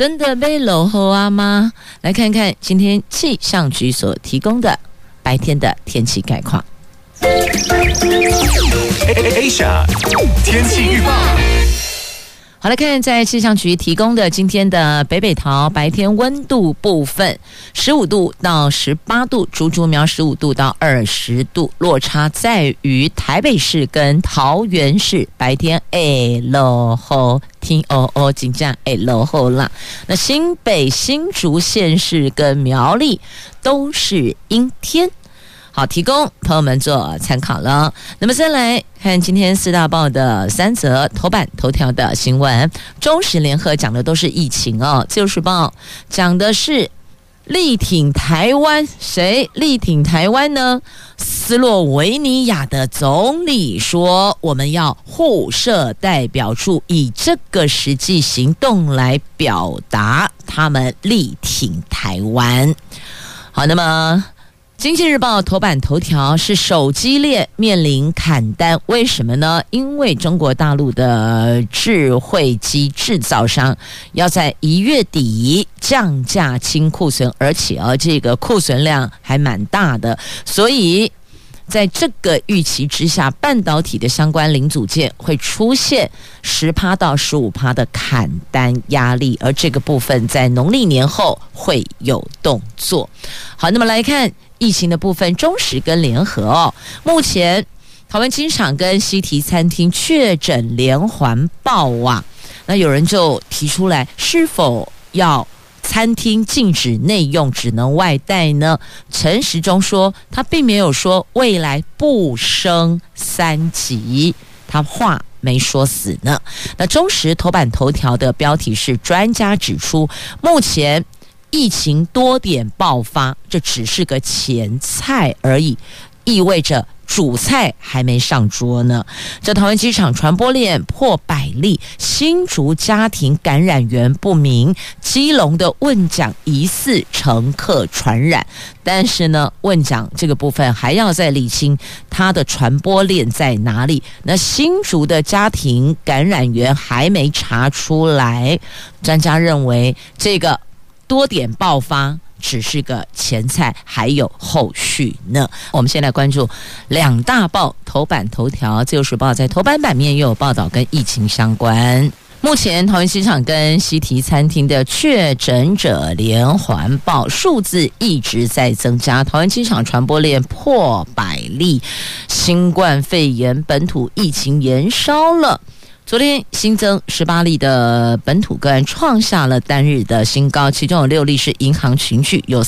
真的被落后啊吗？来看看今天气象局所提供的白天的天气概况。Asia 天气预报。好，来看在气象局提供的今天的北北桃白天温度部分，十五度到十八度，竹竹苗十五度到二十度，落差在于台北市跟桃园市白天哎落后，天哦哦，真正哎落后啦。那新北新竹县市跟苗栗都是阴天。好，提供朋友们做参考了。那么，先来看今天四大报的三则头版头条的新闻。中时联合讲的都是疫情哦，自由时报讲的是力挺台湾，谁力挺台湾呢？斯洛维尼亚的总理说，我们要互设代表处，以这个实际行动来表达他们力挺台湾。好，那么。经济日报头版头条是手机链面临砍单，为什么呢？因为中国大陆的智慧机制造商要在一月底降价清库存，而且啊，这个库存量还蛮大的，所以。在这个预期之下，半导体的相关零组件会出现十趴到十五趴的砍单压力，而这个部分在农历年后会有动作。好，那么来看疫情的部分，中时跟联合哦，目前桃湾机场跟西提餐厅确诊连环爆啊，那有人就提出来，是否要？餐厅禁止内用，只能外带呢？陈时中说，他并没有说未来不升三级，他话没说死呢。那中时头版头条的标题是：专家指出，目前疫情多点爆发，这只是个前菜而已，意味着。主菜还没上桌呢。这桃园机场传播链破百例，新竹家庭感染源不明，基隆的问讲疑似乘客传染，但是呢，问讲这个部分还要再理清它的传播链在哪里。那新竹的家庭感染源还没查出来，专家认为这个多点爆发。只是个前菜，还有后续呢。我们先来关注两大报头版头条，《自由时报》在头版版面又有报道跟疫情相关。目前桃园机场跟西提餐厅的确诊者连环爆，数字一直在增加。桃园机场传播链破百例，新冠肺炎本土疫情延烧了。昨天新增十八例的本土个案，创下了单日的新高，其中有六例是银行群聚，有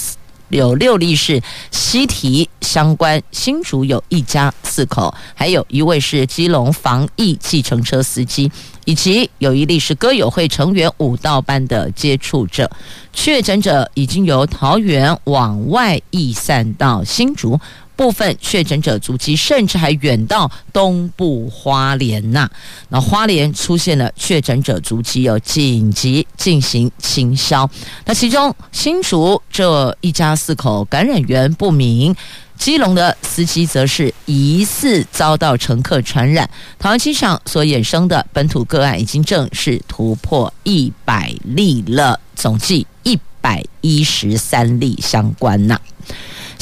有六例是西提相关，新竹有一家四口，还有一位是基隆防疫计程车司机，以及有一例是歌友会成员舞蹈班的接触者。确诊者已经由桃园往外溢散到新竹。部分确诊者足迹甚至还远到东部花莲呐，那花莲出现了确诊者足迹，有紧急进行清消。那其中新竹这一家四口感染源不明，基隆的司机则是疑似遭到乘客传染。桃园机场所衍生的本土个案已经正式突破一百例了，总计一百一十三例相关呐。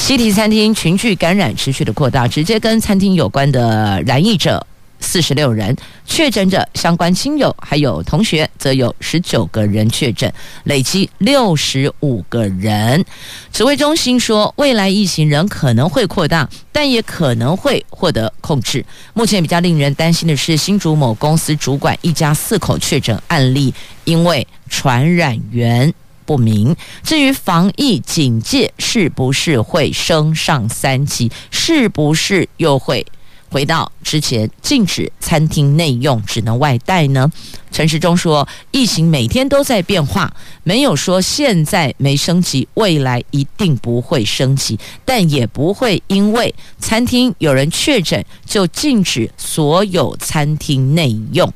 西提餐厅群聚感染持续的扩大，直接跟餐厅有关的染疫者四十六人，确诊者相关亲友还有同学则有十九个人确诊，累计六十五个人。指挥中心说，未来疫情仍可能会扩大，但也可能会获得控制。目前比较令人担心的是，新竹某公司主管一家四口确诊案例，因为传染源。不明。至于防疫警戒是不是会升上三级，是不是又会回到之前禁止餐厅内用，只能外带呢？陈时中说，疫情每天都在变化，没有说现在没升级，未来一定不会升级，但也不会因为餐厅有人确诊就禁止所有餐厅内用。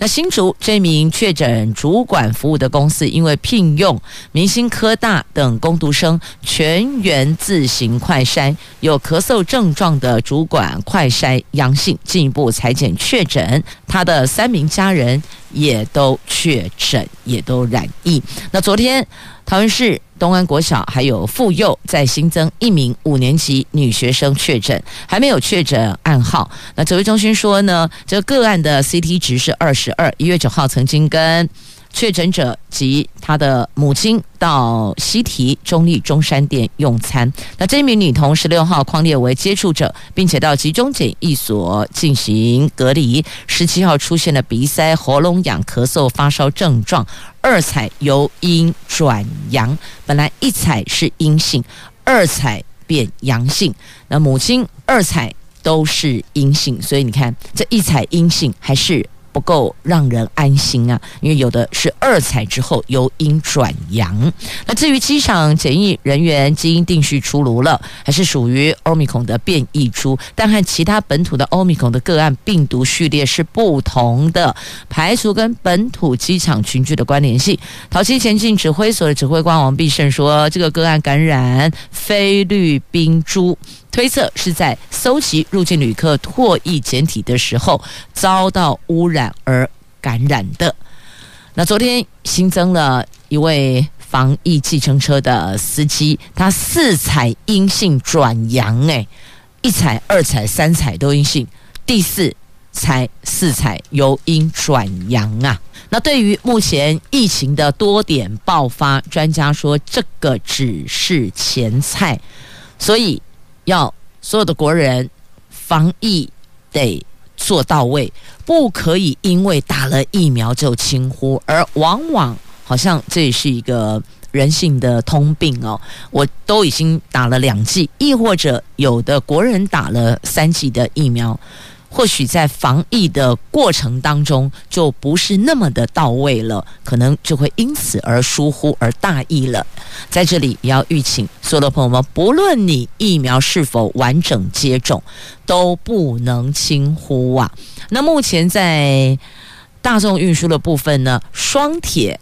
那新竹这名确诊主管服务的公司，因为聘用明星科大等工读生全员自行快筛，有咳嗽症状的主管快筛阳性，进一步采检确诊，他的三名家人也都确诊，也都染疫。那昨天桃园市。东安国小还有妇幼再新增一名五年级女学生确诊，还没有确诊暗号。那指挥中心说呢，这个个案的 CT 值是二十二，一月九号曾经跟。确诊者及他的母亲到西堤中立中山店用餐。那这名女童十六号匡列为接触者，并且到集中检疫所进行隔离。十七号出现了鼻塞、喉咙痒、咳嗽、发烧症状，二采由阴转阳，本来一采是阴性，二采变阳性。那母亲二采都是阴性，所以你看这一采阴性还是。不够让人安心啊，因为有的是二采之后由阴转阳。那至于机场检疫人员基因定序出炉了，还是属于欧米孔的变异株，但和其他本土的欧米孔的个案病毒序列是不同的，排除跟本土机场群聚的关联性。桃机前进指挥所的指挥官王必胜说，这个个案感染菲律宾株。推测是在搜集入境旅客唾液检体的时候遭到污染而感染的。那昨天新增了一位防疫计程车的司机，他四采阴性转阳，哎，一采、二采、三采都阴性，第四采、四采由阴转阳啊。那对于目前疫情的多点爆发，专家说这个只是前菜，所以。要所有的国人防疫得做到位，不可以因为打了疫苗就轻忽，而往往好像这也是一个人性的通病哦。我都已经打了两剂，亦或者有的国人打了三剂的疫苗。或许在防疫的过程当中就不是那么的到位了，可能就会因此而疏忽而大意了。在这里也要预请所有的朋友们，不论你疫苗是否完整接种，都不能轻忽啊。那目前在大众运输的部分呢，双铁。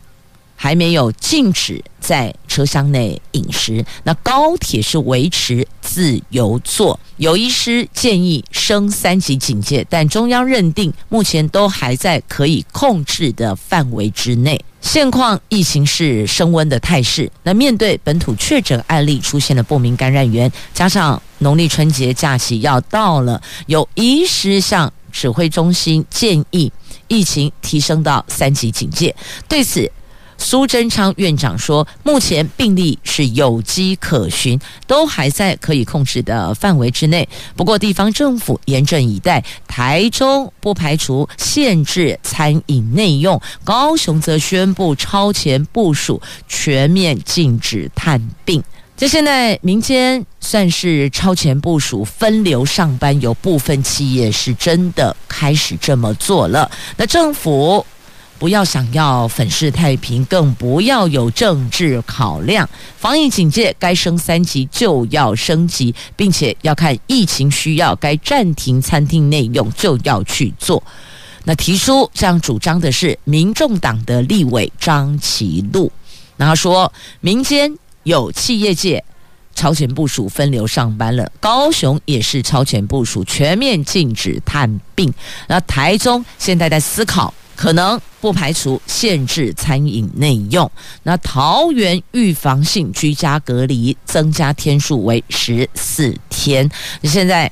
还没有禁止在车厢内饮食，那高铁是维持自由坐。有医师建议升三级警戒，但中央认定目前都还在可以控制的范围之内。现况疫情是升温的态势。那面对本土确诊案例出现了不明感染源，加上农历春节假期要到了，有医师向指挥中心建议疫情提升到三级警戒。对此，苏贞昌院长说，目前病例是有迹可循，都还在可以控制的范围之内。不过，地方政府严阵以待，台中不排除限制餐饮内用，高雄则宣布超前部署，全面禁止探病。这现在民间算是超前部署，分流上班，有部分企业是真的开始这么做了。那政府。不要想要粉饰太平，更不要有政治考量。防疫警戒该升三级就要升级，并且要看疫情需要，该暂停餐厅内用就要去做。那提出这样主张的是民众党的立委张其禄，然后说民间有企业界超前部署分流上班了，高雄也是超前部署全面禁止探病。那台中现在在思考。可能不排除限制餐饮内用。那桃园预防性居家隔离增加天数为十四天。现在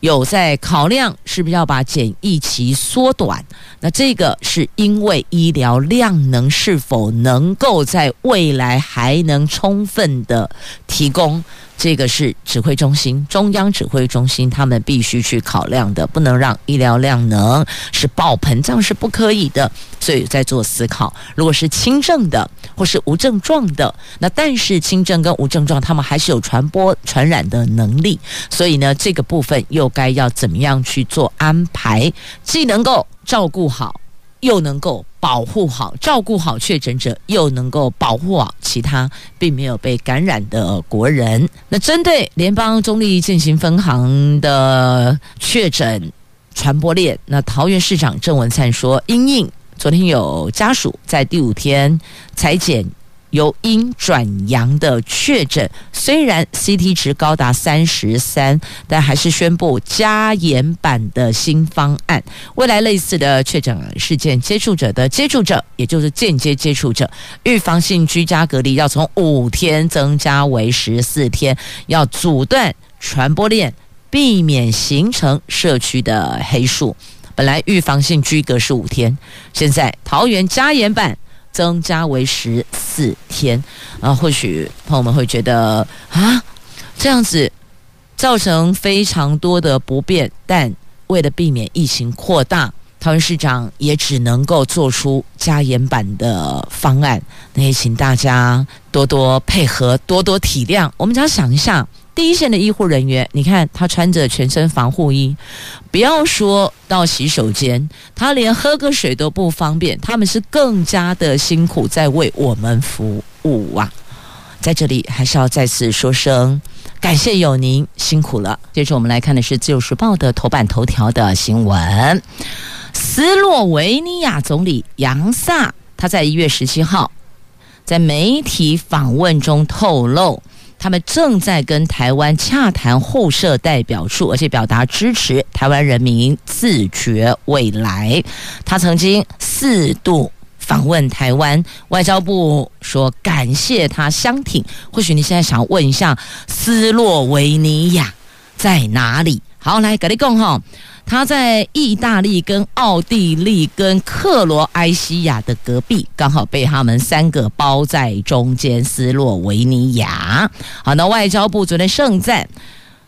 有在考量是不是要把检疫期缩短？那这个是因为医疗量能是否能够在未来还能充分的提供？这个是指挥中心，中央指挥中心他们必须去考量的，不能让医疗量能是爆棚，这样是不可以的。所以在做思考，如果是轻症的或是无症状的，那但是轻症跟无症状他们还是有传播传染的能力，所以呢，这个部分又该要怎么样去做安排，既能够照顾好。又能够保护好、照顾好确诊者，又能够保护好其他并没有被感染的国人。那针对联邦中立进行分行的确诊传播链，那桃园市长郑文灿说，因应昨天有家属在第五天采检。由阴转阳的确诊，虽然 CT 值高达三十三，但还是宣布加严版的新方案。未来类似的确诊事件接触者的接触者，也就是间接接触者，预防性居家隔离要从五天增加为十四天，要阻断传播链，避免形成社区的黑数。本来预防性居隔是五天，现在桃园加严版。增加为十四天，啊，或许朋友们会觉得啊，这样子造成非常多的不便，但为了避免疫情扩大，桃园市长也只能够做出加严版的方案，那也请大家多多配合，多多体谅。我们只要想一下。第一线的医护人员，你看他穿着全身防护衣，不要说到洗手间，他连喝个水都不方便。他们是更加的辛苦，在为我们服务啊！在这里还是要再次说声感谢有您辛苦了。接着我们来看的是《自由时报》的头版头条的新闻：斯洛维尼亚总理杨萨他在一月十七号在媒体访问中透露。他们正在跟台湾洽谈互设代表处，而且表达支持台湾人民自决未来。他曾经四度访问台湾，外交部说感谢他相挺。或许你现在想问一下，斯洛维尼亚在哪里？好，来跟你讲哈。他在意大利、跟奥地利、跟克罗埃西亚的隔壁，刚好被他们三个包在中间。斯洛维尼亚，好，那外交部昨天盛赞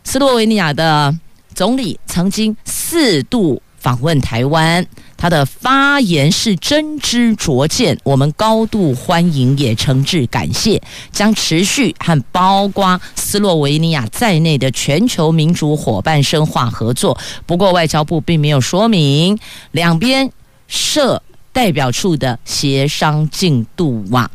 斯洛维尼亚的总理曾经四度访问台湾。他的发言是真知灼见，我们高度欢迎，也诚挚感谢，将持续和包括斯洛维尼亚在内的全球民主伙伴深化合作。不过，外交部并没有说明两边设代表处的协商进度啊。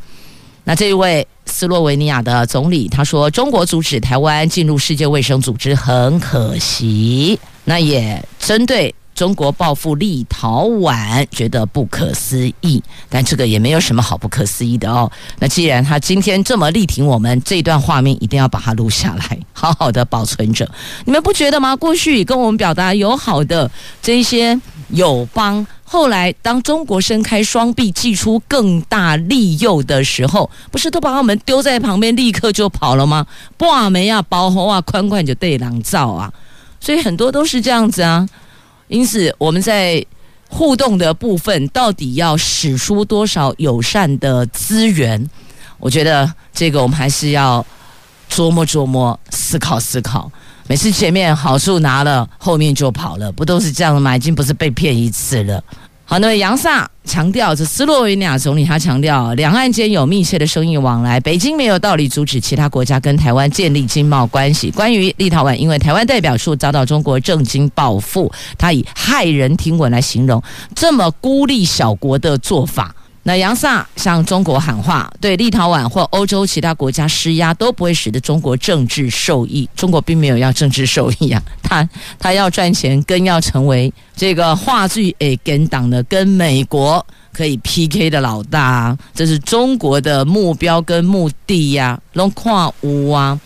那这一位斯洛维尼亚的总理他说：“中国阻止台湾进入世界卫生组织很可惜。”那也针对。中国报复立陶宛，觉得不可思议，但这个也没有什么好不可思议的哦。那既然他今天这么力挺我们，这段画面一定要把它录下来，好好的保存着。你们不觉得吗？过去跟我们表达友好的这些友邦，后来当中国伸开双臂，祭出更大利诱的时候，不是都把我们丢在旁边，立刻就跑了吗？挂没啊，包红啊，宽宽就对狼照啊，所以很多都是这样子啊。因此，我们在互动的部分，到底要使出多少友善的资源？我觉得这个我们还是要琢磨琢磨、思考思考。每次前面好处拿了，后面就跑了，不都是这样的吗？已经不是被骗一次了。好，那么杨萨强调，这斯洛维尼亚总理他强调，两岸间有密切的生意往来，北京没有道理阻止其他国家跟台湾建立经贸关系。关于立陶宛，因为台湾代表处遭到中国政经报复，他以骇人听闻来形容这么孤立小国的做法。那杨萨向中国喊话，对立陶宛或欧洲其他国家施压，都不会使得中国政治受益。中国并没有要政治受益啊，他他要赚钱，更要成为这个话剧诶跟党的跟美国可以 PK 的老大，这是中国的目标跟目的呀。龙跨屋啊，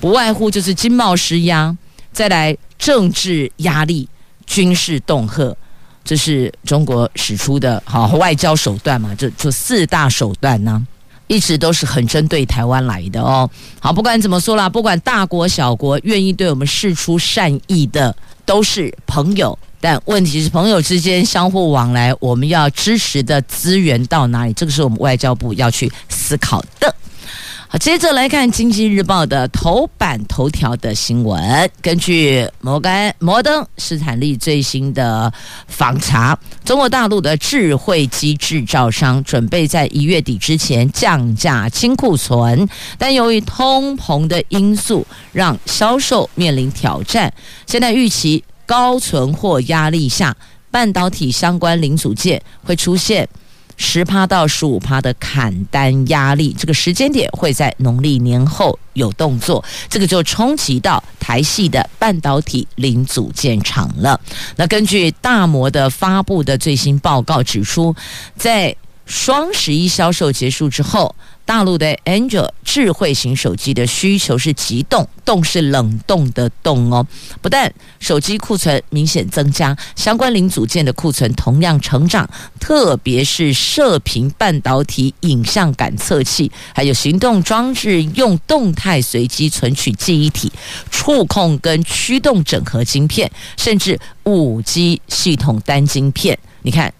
不外乎就是经贸施压，再来政治压力、军事恫吓。这是中国使出的好外交手段嘛？这这四大手段呢，一直都是很针对台湾来的哦。好，不管怎么说啦，不管大国小国愿意对我们释出善意的，都是朋友。但问题是，朋友之间相互往来，我们要支持的资源到哪里？这个是我们外交部要去思考的。好，接着来看《经济日报》的头版头条的新闻。根据摩根摩登斯坦利最新的访查，中国大陆的智慧机制造商准备在一月底之前降价清库存，但由于通膨的因素，让销售面临挑战。现在预期高存货压力下，半导体相关零组件会出现。十趴到十五趴的砍单压力，这个时间点会在农历年后有动作，这个就冲击到台系的半导体零组件厂了。那根据大摩的发布的最新报告指出，在双十一销售结束之后，大陆的 Android 智慧型手机的需求是急冻，冻是冷冻的冻哦。不但手机库存明显增加，相关零组件的库存同样成长，特别是射频半导体、影像感测器，还有行动装置用动态随机存取记忆体、触控跟驱动整合晶片，甚至五 G 系统单晶片，你看。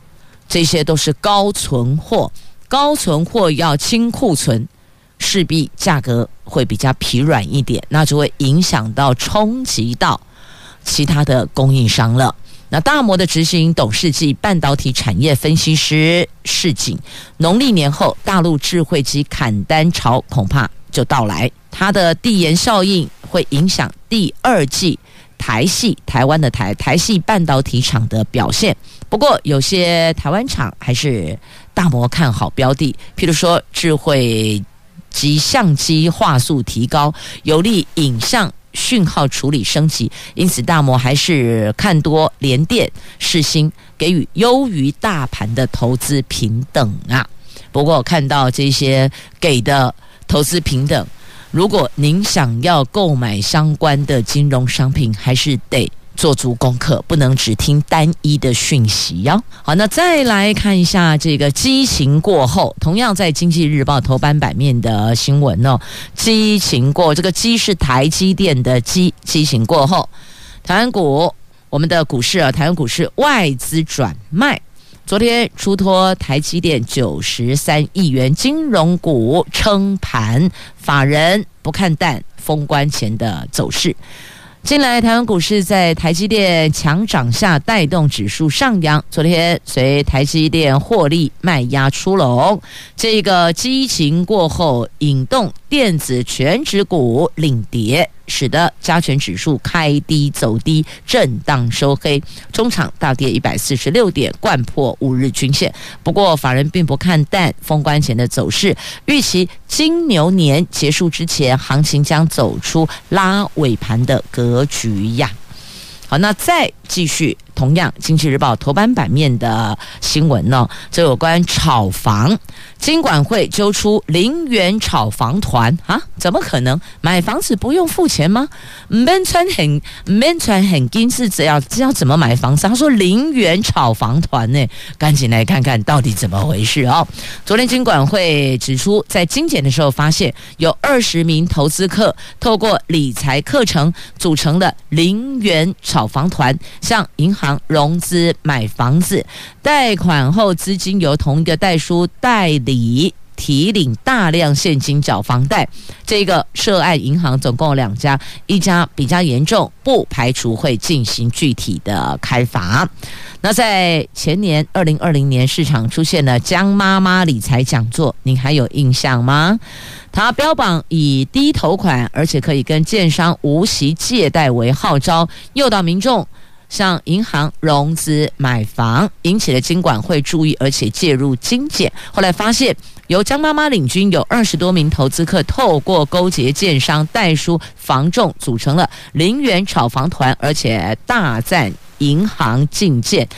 这些都是高存货，高存货要清库存，势必价格会比较疲软一点，那就会影响到冲击到其他的供应商了。那大摩的执行董事及半导体产业分析师示警，农历年后大陆智慧机砍单潮恐怕就到来，它的递延效应会影响第二季台系台湾的台台系半导体厂的表现。不过，有些台湾厂还是大摩看好标的，譬如说智慧及相机画素提高，有利影像讯号处理升级，因此大摩还是看多联电、世芯，给予优于大盘的投资平等啊。不过，看到这些给的投资平等，如果您想要购买相关的金融商品，还是得。做足功课，不能只听单一的讯息哟。好，那再来看一下这个激情过后，同样在《经济日报》头版版面的新闻哦。激情过，这个“激”是台积电的“激”，激情过后，台湾股，我们的股市啊，台湾股市外资转卖，昨天出脱台积电九十三亿元金融股撑盘，法人不看淡封关前的走势。近来，台湾股市在台积电强涨下带动指数上扬。昨天随台积电获利卖压出笼，这个激情过后引动电子全指股领跌。使得加权指数开低走低，震荡收黑，中场大跌一百四十六点，贯破五日均线。不过，法人并不看淡封关前的走势，预期金牛年结束之前，行情将走出拉尾盘的格局呀。好，那再继续。同样，《经济日报》头版版面的新闻呢，这有关炒房，金管会揪出零元炒房团啊？怎么可能？买房子不用付钱吗？没穿很没穿很金是只要知道怎么买房子？他说零元炒房团呢，赶紧来看看到底怎么回事哦。昨天金管会指出，在精简的时候发现有二十名投资客透过理财课程组成的零元炒房团，向银行。融资买房子，贷款后资金由同一个代书代理提领大量现金缴房贷。这个涉案银行总共两家，一家比较严重，不排除会进行具体的开罚。那在前年二零二零年，市场出现了江妈妈理财讲座，您还有印象吗？他标榜以低头款，而且可以跟建商无息借贷为号召，诱导民众。向银行融资买房，引起了金管会注意，而且介入精简。后来发现，由江妈妈领军，有二十多名投资客，透过勾结建商、代书、房仲，组成了零元炒房团，而且大赞银行进建。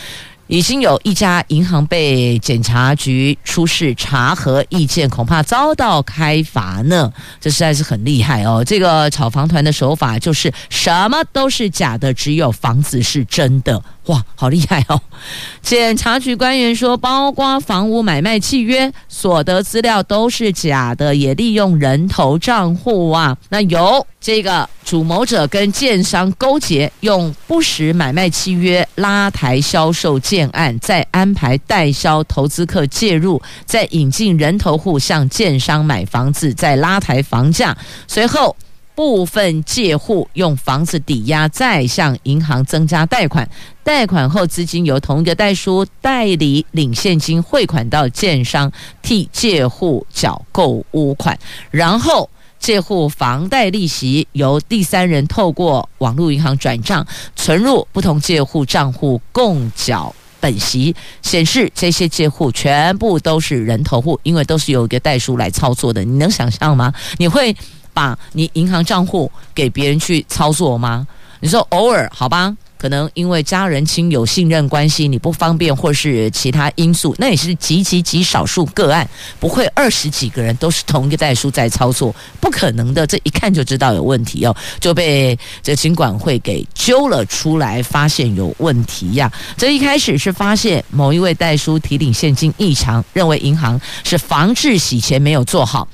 已经有一家银行被检察局出示查核意见，恐怕遭到开罚呢。这实在是很厉害哦！这个炒房团的手法就是什么都是假的，只有房子是真的。哇，好厉害哦！检察局官员说，包括房屋买卖契约、所得资料都是假的，也利用人头账户啊。那由这个主谋者跟建商勾结，用不实买卖契约拉抬销售建案，再安排代销投资客介入，再引进人头户向建商买房子，再拉抬房价，随后。部分借户用房子抵押，再向银行增加贷款，贷款后资金由同一个代书代理领现金汇款到建商，替借户缴购屋款，然后借户房贷利息由第三人透过网络银行转账存入不同借户账户共缴本息，显示这些借户全部都是人头户，因为都是由一个代书来操作的，你能想象吗？你会？把你银行账户给别人去操作吗？你说偶尔好吧，可能因为家人亲友信任关系，你不方便或是其他因素，那也是极极极少数个案，不会二十几个人都是同一个代书在操作，不可能的，这一看就知道有问题哦，就被这金管会给揪了出来，发现有问题呀。这一开始是发现某一位代书提领现金异常，认为银行是防治洗钱没有做好。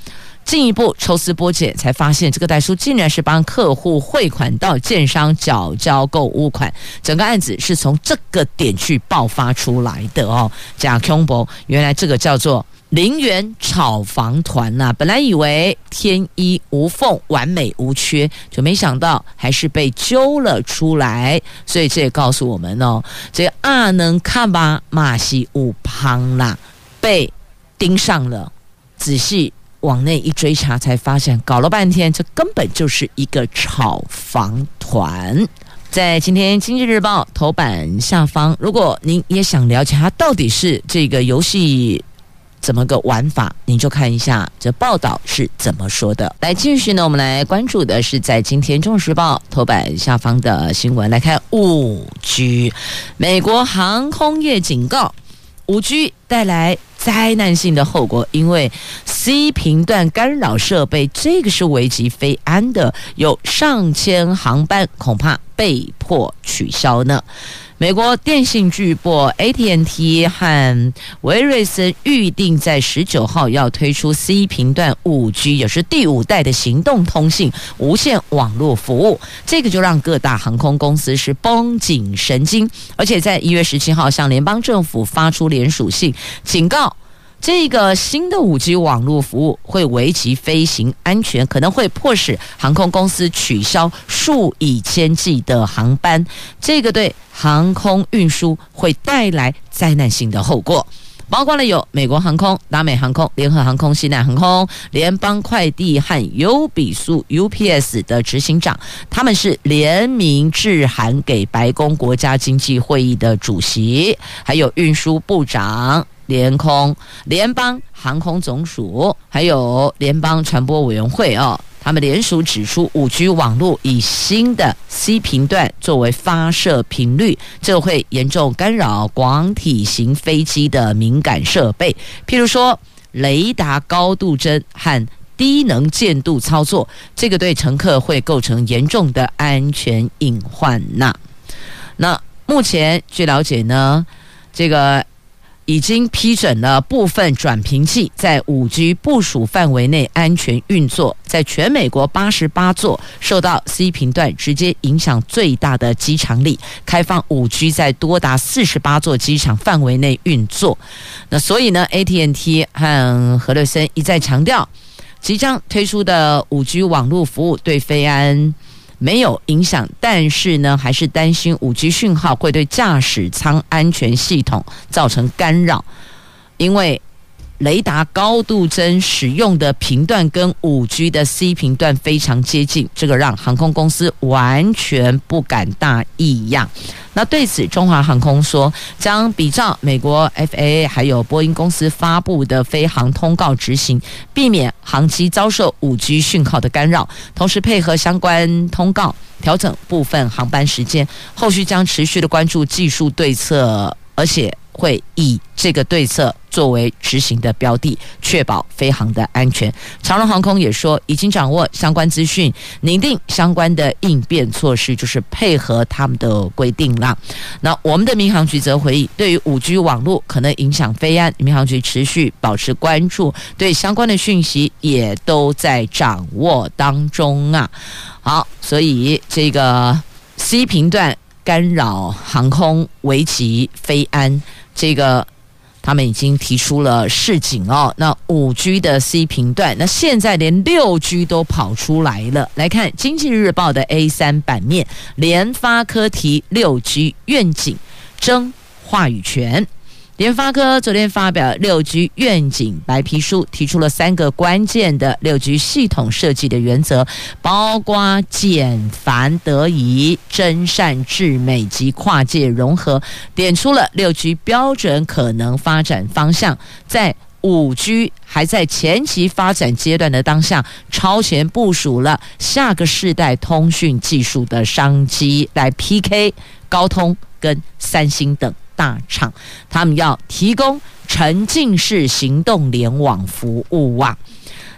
进一步抽丝剥茧，才发现这个代书竟然是帮客户汇款到建商缴交购物款。整个案子是从这个点去爆发出来的哦。假空博，原来这个叫做林园炒房团呐、本来以为天衣无缝、完美无缺，就没想到还是被揪了出来。所以这也告诉我们哦，这个阿能看吧，马西乌胖啦，被盯上了，仔细。往内一追查，才发现搞了半天，这根本就是一个炒房团。在今天《经济日报》头版下方，如果您也想了解它到底是这个游戏怎么个玩法，您就看一下这报道是怎么说的。来，继续呢，我们来关注的是在今天《中时报》头版下方的新闻。来看五 G，美国航空业警告，五 G 带来。灾难性的后果，因为 C 频段干扰设备，这个是危及非安的，有上千航班恐怕被迫取消呢。美国电信巨擘 AT&T 和威瑞森预定在十九号要推出 C 频段五 G，也是第五代的行动通信无线网络服务。这个就让各大航空公司是绷紧神经，而且在一月十七号向联邦政府发出联署信，警告。这个新的五 G 网络服务会危及飞行安全，可能会迫使航空公司取消数以千计的航班，这个对航空运输会带来灾难性的后果。包括了有美国航空、达美航空、联合航空、西南航空、联邦快递和优比速 UPS 的执行长，他们是联名致函给白宫国家经济会议的主席，还有运输部长。联空、联邦航空总署，还有联邦传播委员会哦，他们联署指出，五 G 网络以新的 C 频段作为发射频率，这会严重干扰广体型飞机的敏感设备，譬如说雷达高度针和低能见度操作，这个对乘客会构成严重的安全隐患呐。那目前据了解呢，这个。已经批准了部分转频器在五 G 部署范围内安全运作，在全美国八十八座受到 C 频段直接影响最大的机场里，开放五 G 在多达四十八座机场范围内运作。那所以呢，AT&T 和何乐森一再强调，即将推出的五 G 网络服务对飞安。没有影响，但是呢，还是担心五 G 讯号会对驾驶舱安全系统造成干扰，因为雷达高度侦使用的频段跟五 G 的 C 频段非常接近，这个让航空公司完全不敢大意呀。那对此，中华航空说将比照美国 FAA 还有波音公司发布的飞航通告执行，避免航机遭受五 G 讯号的干扰，同时配合相关通告调整部分航班时间。后续将持续的关注技术对策，而且会以这个对策作为执行的标的，确保飞航的安全。长荣航空也说，已经掌握相关资讯，拟定相关的应变措施，就是配合他们的规定啦。那我们的民航局则回应，对于五 G 网络可能影响飞安，民航局持续保持关注，对相关的讯息也都在掌握当中啊。好，所以这个 C 频段干扰航空，危及飞安，这个。他们已经提出了市井哦，那五 G 的 C 频段，那现在连六 G 都跑出来了。来看《经济日报》的 A 三版面，联发科提六 G 愿景，争话语权。联发科昨天发表六 G 愿景白皮书，提出了三个关键的六 G 系统设计的原则，包括简繁得宜、真善至美及跨界融合，点出了六 G 标准可能发展方向，在五 G 还在前期发展阶段的当下，超前部署了下个世代通讯技术的商机，来 PK 高通跟三星等。大厂，他们要提供沉浸式行动联网服务啊。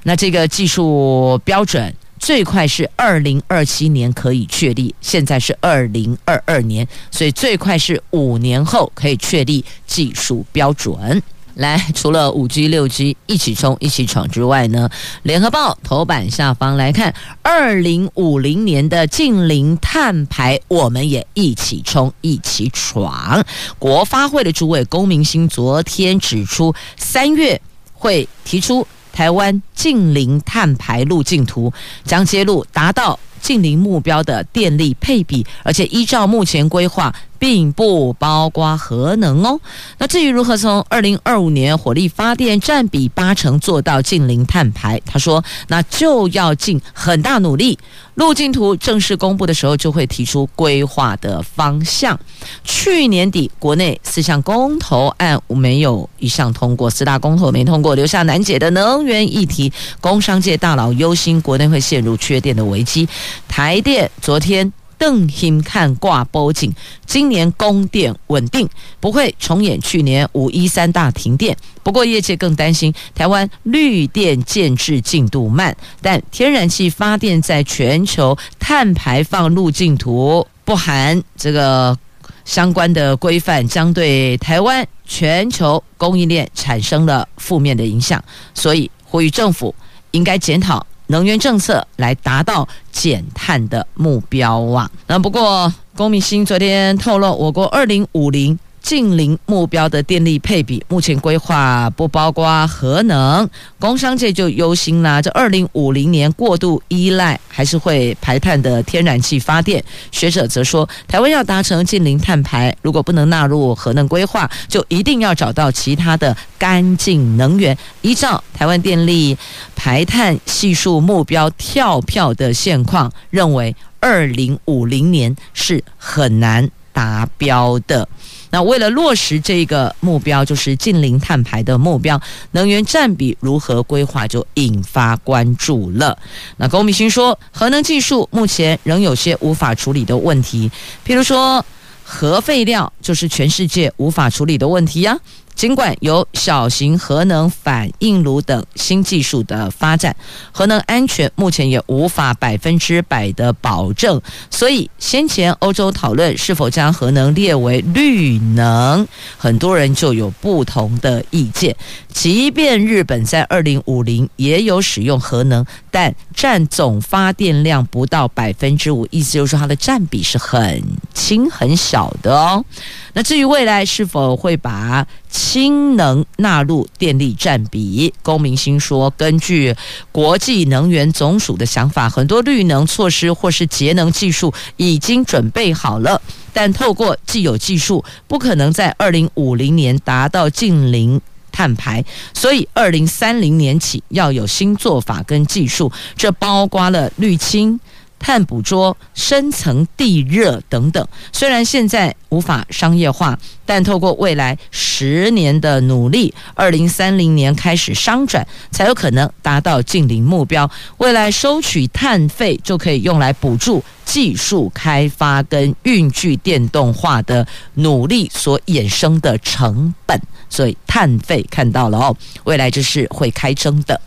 那这个技术标准最快是二零二七年可以确立，现在是二零二二年，所以最快是五年后可以确立技术标准。来，除了五 G、六 G 一起冲、一起闯之外呢，联合报头版下方来看，二零五零年的近零碳排，我们也一起冲、一起闯。国发会的主委龚明鑫昨天指出，三月会提出台湾近零碳排路径图，将揭露达到近零目标的电力配比，而且依照目前规划。并不包括核能哦。那至于如何从二零二五年火力发电占比八成做到近零碳排，他说那就要尽很大努力。路径图正式公布的时候，就会提出规划的方向。去年底国内四项公投案没有一项通过，四大公投没通过，留下难解的能源议题。工商界大佬忧心国内会陷入缺电的危机。台电昨天。邓兴看挂报警，今年供电稳定，不会重演去年五一三大停电。不过业界更担心台湾绿电建置进度慢，但天然气发电在全球碳排放路径图不含这个相关的规范，将对台湾全球供应链产生了负面的影响，所以呼吁政府应该检讨。能源政策来达到减碳的目标啊！那不过，龚明鑫昨天透露，我国二零五零。净零目标的电力配比，目前规划不包括核能，工商界就忧心啦。这二零五零年过度依赖还是会排碳的天然气发电，学者则说，台湾要达成净零碳排，如果不能纳入核能规划，就一定要找到其他的干净能源。依照台湾电力排碳系数目标跳票的现况，认为二零五零年是很难达标的。那为了落实这个目标，就是近零碳排的目标，能源占比如何规划就引发关注了。那高明星说，核能技术目前仍有些无法处理的问题，譬如说核废料就是全世界无法处理的问题呀、尽管有小型核能反应炉等新技术的发展，核能安全目前也无法百分之百的保证。所以先前欧洲讨论是否将核能列为绿能，很多人就有不同的意见。即便日本在二零五零也有使用核能，但占总发电量不到百分之五，意思就是说它的占比是很轻很小的哦。那至于未来是否会把氢能纳入电力占比，龚明鑫说，根据国际能源总署的想法，很多绿能措施或是节能技术已经准备好了，但透过既有技术，不可能在二零五零年达到净零碳排，所以二零三零年起要有新做法跟技术，这包括了滤清。碳捕捉、深层地热等等。虽然现在无法商业化，但透过未来十年的努力，二零三零年开始商转，才有可能达到净零目标。未来收取碳费就可以用来补助技术开发跟运具电动化的努力所衍生的成本。所以碳费看到了哦，未来这是会开征的。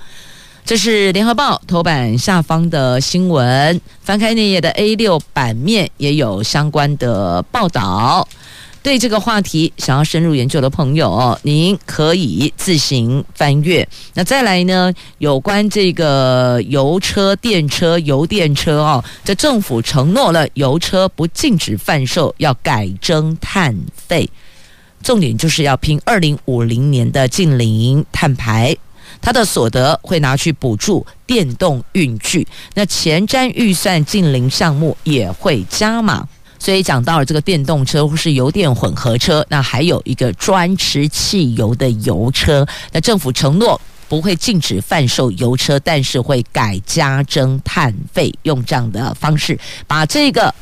这是联合报头版下方的新闻，翻开那页的 A 六版面也有相关的报道。对这个话题想要深入研究的朋友，您可以自行翻阅。那再来呢，有关这个油车、电车、油电车哦，这政府承诺了油车不禁止贩售，要改征碳费，重点就是要拼二零五零年的净零碳排。它的所得会拿去补助电动运具，那前瞻预算近零项目也会加码。所以讲到了这个电动车或是油电混合车，那还有一个专吃汽油的油车。那政府承诺不会禁止贩售油车，但是会改加征碳费，用这样的方式把这个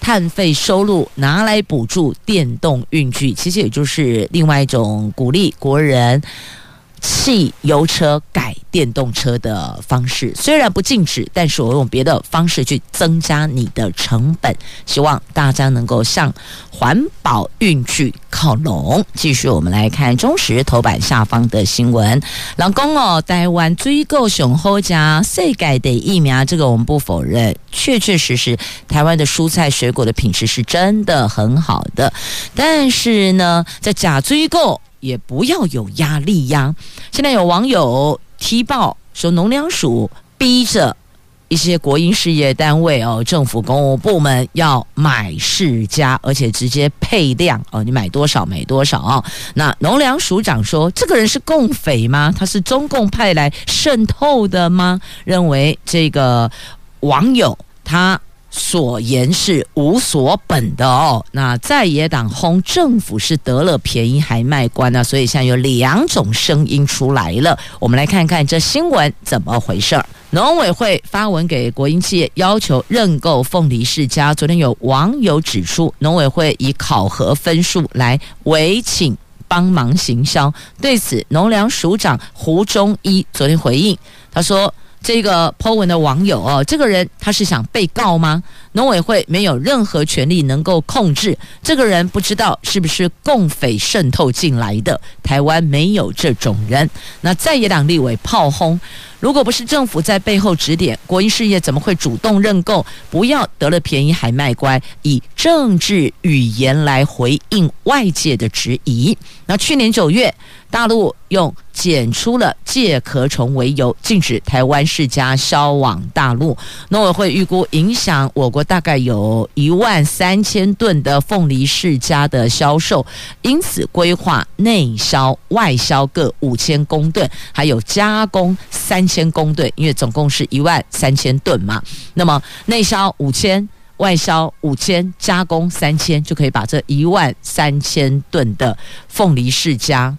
碳费收入拿来补助电动运具，其实也就是另外一种鼓励国人。汽油车改电动车的方式虽然不禁止，但是我用别的方式去增加你的成本，希望大家能够向环保运具靠拢。继续，我们来看中时头版下方的新闻。老公哦，台湾追购雄厚加世界的疫苗，这个我们不否认，确确实实台湾的蔬菜水果的品质是真的很好的。但是呢，在假追购。也不要有压力呀！现在有网友踢爆说，农粮署逼着一些国营事业单位哦，政府公务部门要买释迦，而且直接配量哦，你买多少买多少。那农粮署长说，这个人是共匪吗？他是中共派来渗透的吗？认为这个网友他。所言是无所本的哦。那在野党轰政府是得了便宜还卖乖呢，所以现在有两种声音出来了。我们来看看这新闻怎么回事儿。农委会发文给国营企业，要求认购凤梨释迦。昨天有网友指出，农委会以考核分数来委请帮忙行销。对此，农粮署长胡忠一昨天回应，他说。这个 po 文的网友哦，这个人他是想被告吗？农委会没有任何权利能够控制这个人，不知道是不是共匪渗透进来的。台湾没有这种人。那在野党立委炮轰。如果不是政府在背后指点，国营事业怎么会主动认购？不要得了便宜还卖乖，以政治语言来回应外界的质疑。那去年九月，大陆用检出了介壳虫为由，禁止台湾世家销往大陆。农委会预估影响我国大概有一万三千吨的凤梨世家的销售，因此规划内销、外销各五千公吨，还有加工三。千公吨，因为总共是一万三千吨嘛，那么内销五千，外销五千，加工三千，就可以把这一万三千吨的凤梨世家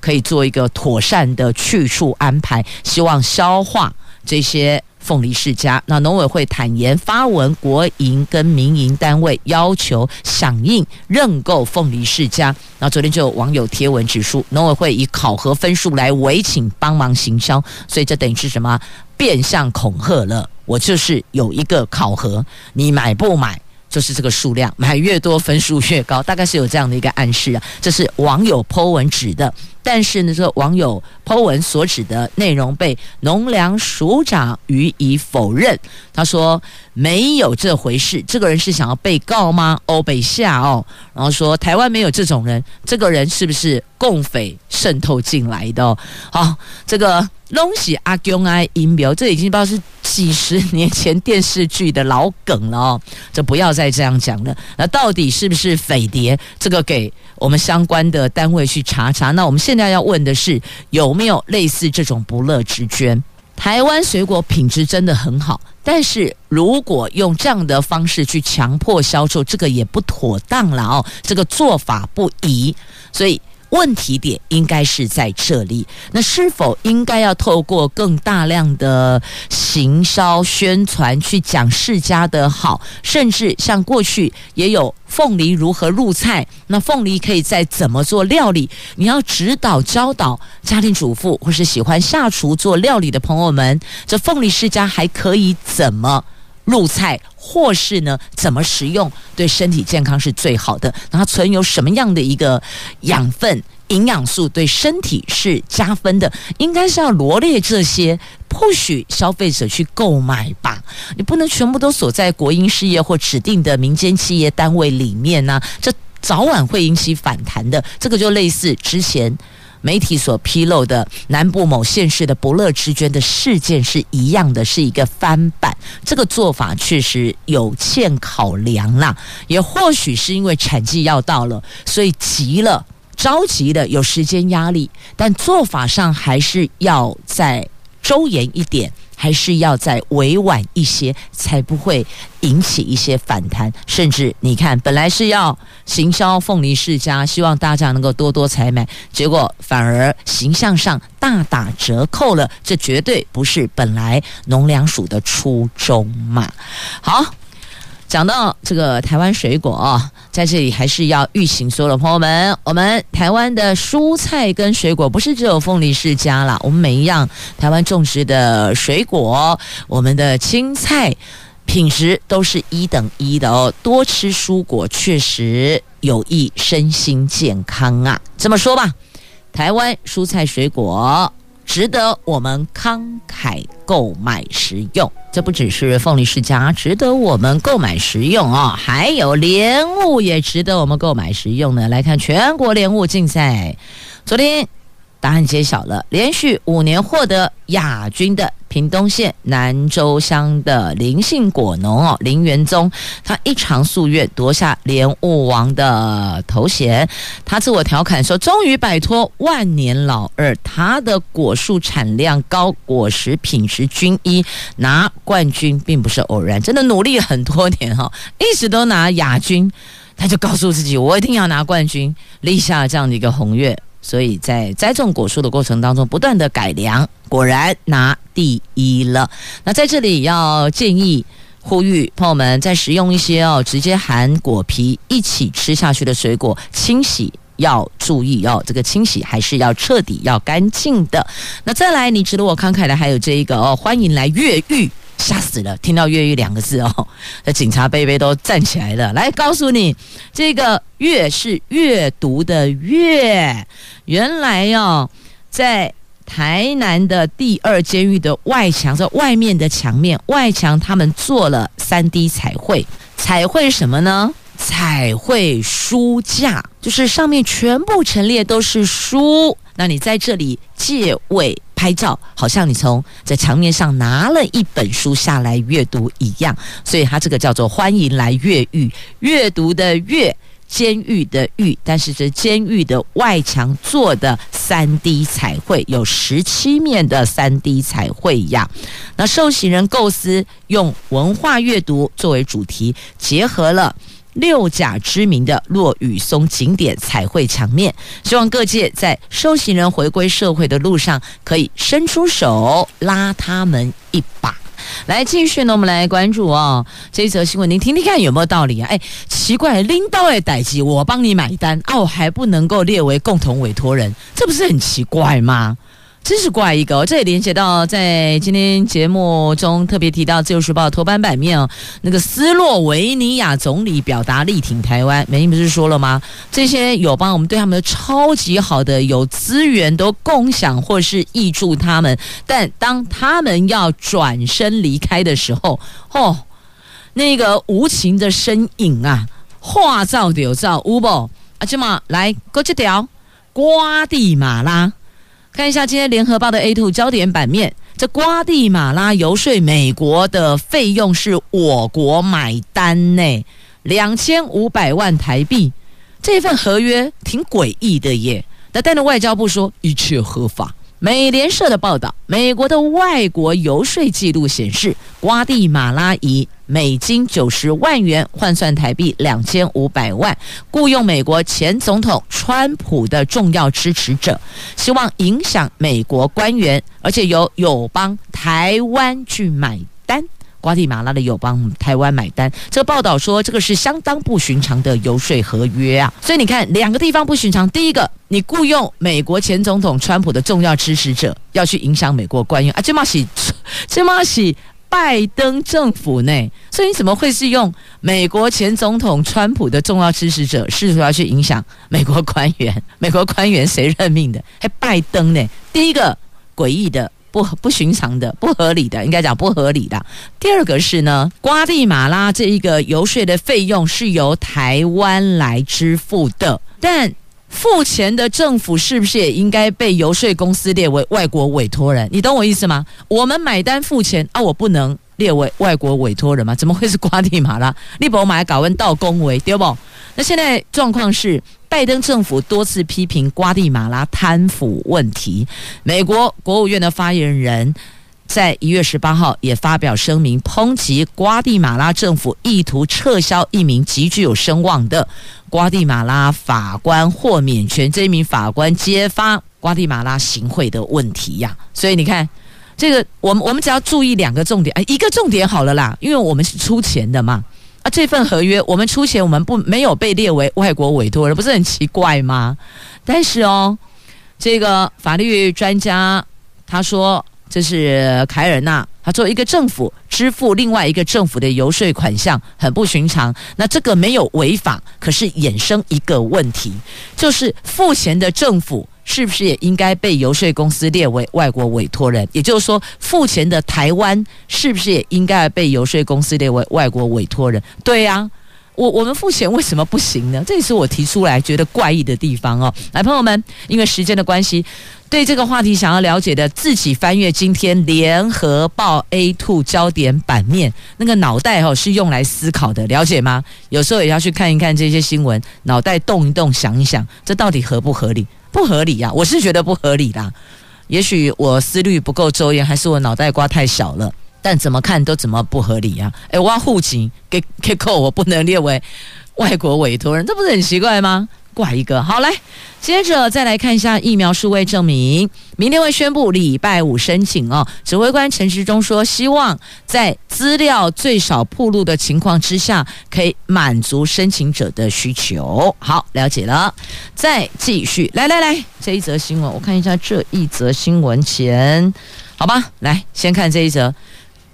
可以做一个妥善的去处安排，希望消化这些。凤梨世家，那农委会坦言发文，国营跟民营单位要求响应认购凤梨世家。那昨天就有网友贴文指出，农委会以考核分数来委请帮忙行销，所以这等于是什么？变相恐吓了。我就是有一个考核，你买不买？就是这个数量，买越多分数越高，大概是有这样的一个暗示啊。这是网友 po 文指的，但是呢，这个网友 po 文所指的内容被农粮署长予以否认。他说没有这回事，这个人是想要被告吗？欧北下哦，然后说台湾没有这种人，这个人是不是共匪渗透进来的？好，这个。拢是阿公爱音标，这已经不知道是几十年前电视剧的老梗了哦，就不要再这样讲了。那到底是不是匪谍？这个给我们相关的单位去查查。那我们现在要问的是，有没有类似这种不乐之捐？台湾水果品质真的很好，但是如果用这样的方式去强迫销售，这个也不妥当了哦，这个做法不宜，所以。问题点应该是在这里。那是否应该要透过更大量的行销宣传去讲世家的好，甚至像过去也有凤梨如何入菜，那凤梨可以再怎么做料理？你要指导教导家庭主妇或是喜欢下厨做料理的朋友们，这凤梨世家还可以怎么？入菜，或是呢，怎么食用对身体健康是最好的？然后存有什么样的一个养分、营养素对身体是加分的？应该是要罗列这些，不许消费者去购买吧？你不能全部都锁在国营事业或指定的民间企业单位里面呢、这早晚会引起反弹的。这个就类似之前。媒体所披露的南部某县市的不乐之捐的事件是一样的，是一个翻版。这个做法确实有欠考量啦，也或许是因为产季要到了，所以急了、着急的，有时间压力，但做法上还是要在收严一点。还是要再委婉一些，才不会引起一些反弹。甚至你看，本来是要行销凤梨世家，希望大家能够多多采买，结果反而形象上大打折扣了。这绝对不是本来农粮署的初衷嘛。好。讲到这个台湾水果，在这里还是要预请所有的朋友们，我们台湾的蔬菜跟水果不是只有凤梨世家啦，我们每一样台湾种植的水果，我们的青菜品质都是一等一的哦。多吃蔬果确实有益身心健康啊。这么说吧，台湾蔬菜水果。值得我们慷慨购买食用，这不只是凤梨世家值得我们购买食用哦，还有莲雾也值得我们购买食用呢。来看全国莲雾竞赛，昨天。答案揭晓了，连续五年获得亚军的屏东县南州乡的林姓果农哦，林元宗，他一偿夙愿夺下莲雾王的头衔。他自我调侃说：“终于摆脱万年老二，他的果树产量高，果实品质均一，拿冠军并不是偶然，真的努力了很多年哈，一直都拿亚军，他就告诉自己，我一定要拿冠军，立下这样的一个宏愿。”所以在栽种果树的过程当中，不断的改良，果然拿第一了。那在这里要建议呼吁朋友们，在食用一些哦直接含果皮一起吃下去的水果，清洗要注意哦，这个清洗还是要彻底要干净的。那再来，你值得我慷慨的还有这一个哦，欢迎来越狱。吓死了！听到“越狱”两个字哦，那警察杯杯都站起来了。来告诉你，这个“阅”是阅读的“阅”。原来哦，在台南的第二监狱的外墙，在外面的墙面外墙，他们做了三 D 彩绘。彩绘什么呢？彩绘书架，就是上面全部陈列都是书。那你在这里借位。拍照好像你从在墙面上拿了一本书下来阅读一样，所以它这个叫做欢迎来越狱，阅读的阅，监狱的狱，但是这监狱的外墙做的三 D 彩绘有十七面的三 D 彩绘呀。那受刑人构思用文化阅读作为主题，结合了。六甲知名的落羽松景点彩绘墙面，希望各界在受刑人回归社会的路上，可以伸出手拉他们一把。来，继续呢，我们来关注哦，这一则新闻，您听听看有没有道理啊？哎，奇怪，拎刀的代志，我帮你买单哦，还不能够列为共同委托人，这不是很奇怪吗？真是怪一个，这也连接到在今天节目中特别提到《自由时报》头版版面哦，那个斯洛维尼亚总理表达力挺台湾，美英不是说了吗？这些友邦我们对他们的超级好的，有资源都共享或是挹助他们，但当他们要转身离开的时候，哦，那个无情的身影啊，话照有照，乌宝啊，这么来，过这条瓜地马拉。看一下今天联合报的 A2 焦点版面，这瓜地马拉游说美国的费用是我国买单呢，两千五百万台币，这份合约挺诡异的耶。那但是外交部说一切合法。美联社的报道，美国的外国游说记录显示，瓜地马拉以美金九十万元，换算台币两千五百万，雇佣美国前总统川普的重要支持者，希望影响美国官员，而且由友邦台湾去买单。瓜地马拉的友邦台湾买单，这个报道说这个是相当不寻常的游说合约啊，所以你看两个地方不寻常。第一个，你雇佣美国前总统川普的重要支持者要去影响美国官员啊，这嘛是这嘛是拜登政府呢，所以你怎么会是用美国前总统川普的重要支持者试图要去影响美国官员？美国官员谁任命的？还拜登呢？第一个诡异的。不不寻常的、不合理的，应该讲不合理的。第二个是呢，瓜地马拉这一个游说的费用是由台湾来支付的，但付钱的政府是不是也应该被游说公司列为外国委托人？你懂我意思吗？我们买单付钱啊，我不能列为外国委托人吗？怎么会是瓜地马拉？你把我买搞问到恭维对不？那现在状况是。拜登政府多次批评瓜地马拉贪腐问题，美国国务院的发言人，在一月十八号也发表声明，抨击瓜地马拉政府意图撤销一名极具有声望的瓜地马拉法官豁免权，这一名法官揭发瓜地马拉行贿的问题呀。所以你看，这个我们我们只要注意两个重点，哎，一个重点好了啦，因为我们是出钱的嘛。啊，这份合约我们出钱，我们不没有被列为外国委托人，不是很奇怪吗？但是哦，这个法律专家他说，这是凯尔纳，他作为一个政府支付另外一个政府的游说款项，很不寻常。那这个没有违法，可是衍生一个问题，就是付钱的政府。是不是也应该被游说公司列为外国委托人？也就是说，付钱的台湾是不是也应该被游说公司列为外国委托人？对呀、我我们付钱为什么不行呢？这也是我提出来觉得怪异的地方哦。来，朋友们，因为时间的关系，对这个话题想要了解的，自己翻阅今天联合报 A two 焦点版面，那个脑袋哦是用来思考的，了解吗？有时候也要去看一看这些新闻，脑袋动一动，想一想，这到底合不合理？不合理呀、啊，我是觉得不合理啦。也许我思虑不够周延，还是我脑袋瓜太小了。但怎么看都怎么不合理呀、啊？诶，挖户籍给给扣，我不能列为外国委托人，这不是很奇怪吗？挂一个好来，接着再来看一下疫苗数位证明，明天会宣布礼拜五申请哦。指挥官陈时中说，希望在资料最少暴露的情况之下，可以满足申请者的需求。好，了解了，再继续来来来，这一则新闻我看一下这一则新闻前，好吧，来先看这一则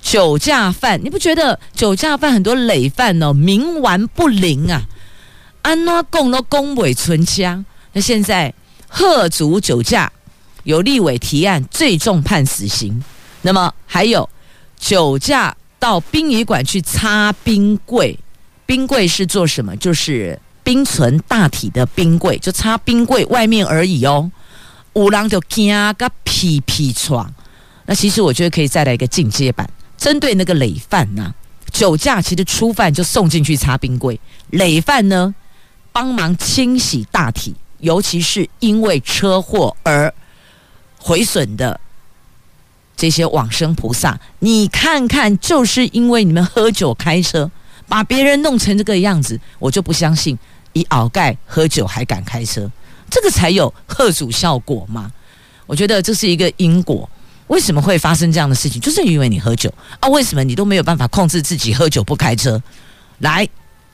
酒驾犯，你不觉得酒驾犯很多累犯哦，冥顽不灵啊？安怎讲都讲不出腔。那现在喝足酒驾，有立委提案最重判死刑。那么还有酒驾到殡仪馆去擦冰柜，冰柜是做什么？就是冰存大体的冰柜，就擦冰柜外面而已哦。有人就惊个屁屁床。那其实我觉得可以再来一个进阶版，针对那个累犯呐、酒驾其实初犯就送进去擦冰柜，累犯呢？帮忙清洗大体，尤其是因为车祸而毁损的这些往生菩萨，你看看，就是因为你们喝酒开车，把别人弄成这个样子，我就不相信，以熬盖喝酒还敢开车，这个才有吓阻效果嘛？我觉得这是一个因果，为什么会发生这样的事情？就是因为你喝酒啊？为什么你都没有办法控制自己喝酒不开车？来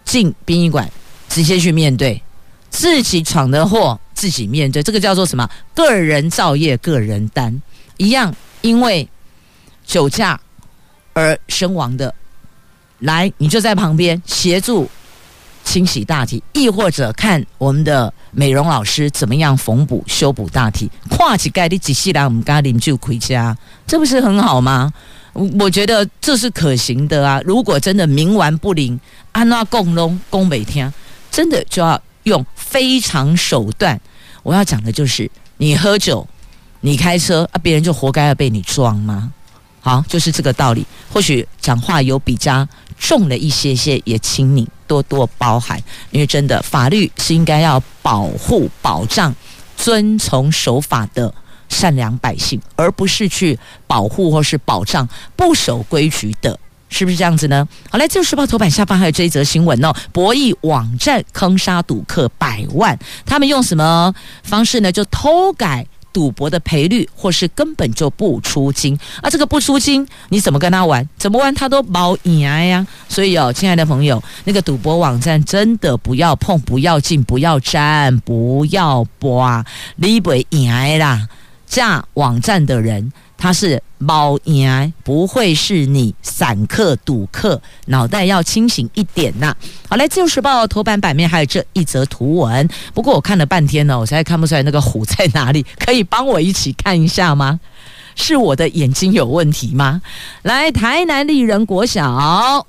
进殡仪馆。直接去面对，自己闯的祸自己面对，这个叫做什么？个人造业，个人担。一样，因为酒驾而身亡的，来，你就在旁边协助清洗大体，亦或者看我们的美容老师怎么样缝补修补大体。跨起盖的仔细来，我们家邻就回家，这不是很好吗？我觉得这是可行的啊。如果真的冥顽不灵，安那共龙共每天。真的就要用非常手段。我要讲的就是，你喝酒，你开车啊，别人就活该要被你撞吗？好，就是这个道理。或许讲话有比较重了一些些，也请你多多包涵。因为真的，法律是应该要保护、保障、遵从守法的善良百姓，而不是去保护或是保障不守规矩的是不是这样子呢？好，来，《自由时报》头版下方还有这一则新闻哦，博弈网站坑杀赌客百万，他们用什么方式呢？就偷改。赌博的赔率，或是根本就不出金啊！这个不出金，你怎么跟他玩？怎么玩他都包赢呀！所以哦，亲爱的朋友，那个赌博网站真的不要碰，不要进，不要沾，不要播，你不会赢啦！这网站的人。他是猫眼，不会是你散客赌客，脑袋要清醒一点呐、好，来，《自由时报》头版版面还有这一则图文，不过我看了半天呢，我实在看不出来那个虎在哪里，可以帮我一起看一下吗？是我的眼睛有问题吗？来，台南丽人国小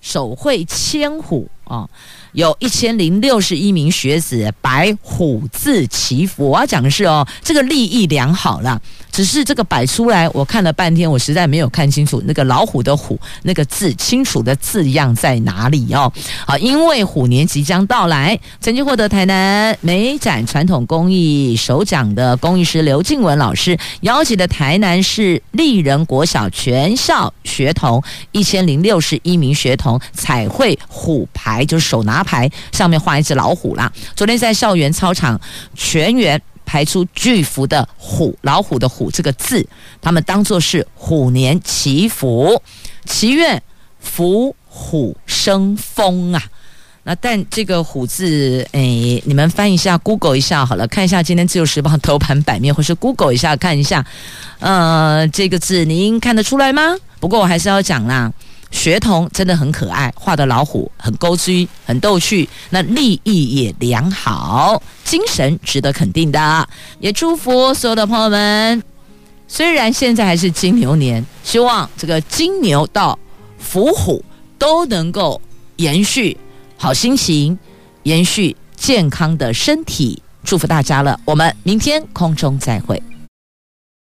手绘千虎啊。有一千零六十一名学子摆虎字祈福，我要讲的是哦，这个利益良好啦，只是这个摆出来，我看了半天，我实在没有看清楚那个老虎的虎那个字清楚的字样在哪里哦。好，因为虎年即将到来，曾经获得台南美展传统工艺首奖的工艺师刘静文老师，邀请的台南市立人国小全校学童一千零六十一名学童彩绘虎牌，牌就是手拿。牌上面画一只老虎啦。昨天在校园操场全员排出巨幅的虎老虎的虎这个字，他们当作是虎年祈福，祈愿福虎生风啊。那但这个虎字，哎，你们翻一下，Google 一下好了，看一下今天自由时报头版版面，或是 Google 一下看一下，呃，这个字您看得出来吗？不过我还是要讲啦。学童真的很可爱，画的老虎很勾追，很逗趣。那立意也良好，精神值得肯定的。也祝福所有的朋友们，虽然现在还是金牛年，希望这个金牛到伏虎都能够延续好心情，延续健康的身体。祝福大家了，我们明天空中再会。